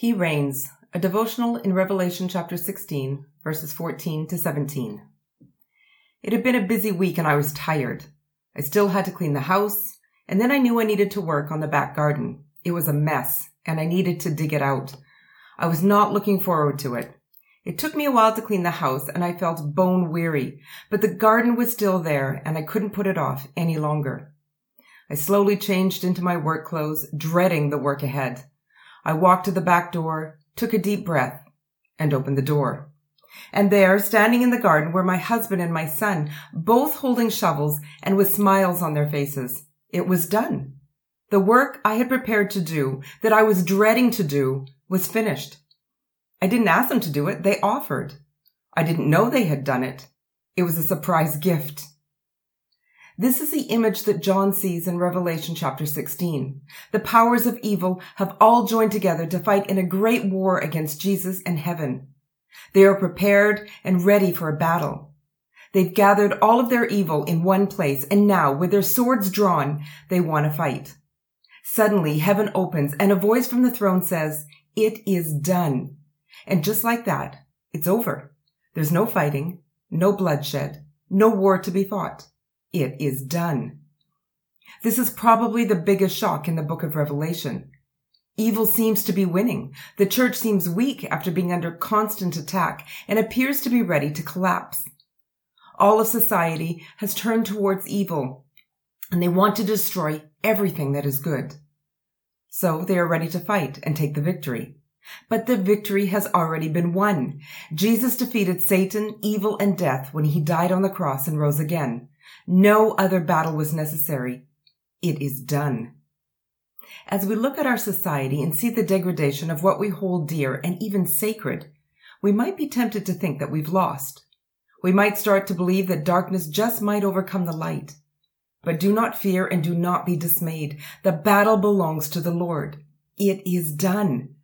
He reigns, a devotional in Revelation chapter 16, verses 14 to 17. It had been a busy week and I was tired. I still had to clean the house, and then I knew I needed to work on the back garden. It was a mess, and I needed to dig it out. I was not looking forward to it. It took me a while to clean the house, and I felt bone weary, but the garden was still there, and I couldn't put it off any longer. I slowly changed into my work clothes, dreading the work ahead. I walked to the back door, took a deep breath, and opened the door. And there, standing in the garden, were my husband and my son, both holding shovels and with smiles on their faces. It was done. The work I had prepared to do, that I was dreading to do, was finished. I didn't ask them to do it, they offered. I didn't know they had done it. It was a surprise gift. This is the image that John sees in Revelation chapter 16. The powers of evil have all joined together to fight in a great war against Jesus and heaven. They are prepared and ready for a battle. They've gathered all of their evil in one place, and now, with their swords drawn, they want to fight. Suddenly, heaven opens, and a voice from the throne says, It is done. And just like that, it's over. There's no fighting, no bloodshed, no war to be fought. It is done. This is probably the biggest shock in the book of Revelation. Evil seems to be winning. The church seems weak after being under constant attack and appears to be ready to collapse. All of society has turned towards evil and they want to destroy everything that is good. So they are ready to fight and take the victory. But the victory has already been won. Jesus defeated Satan, evil, and death when he died on the cross and rose again. No other battle was necessary. It is done. As we look at our society and see the degradation of what we hold dear and even sacred, we might be tempted to think that we've lost. We might start to believe that darkness just might overcome the light. But do not fear and do not be dismayed. The battle belongs to the Lord. It is done.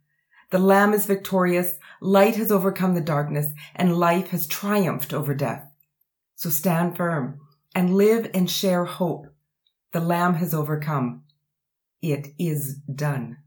The Lamb is victorious, light has overcome the darkness, and life has triumphed over death. So stand firm and live and share hope. The Lamb has overcome. It is done.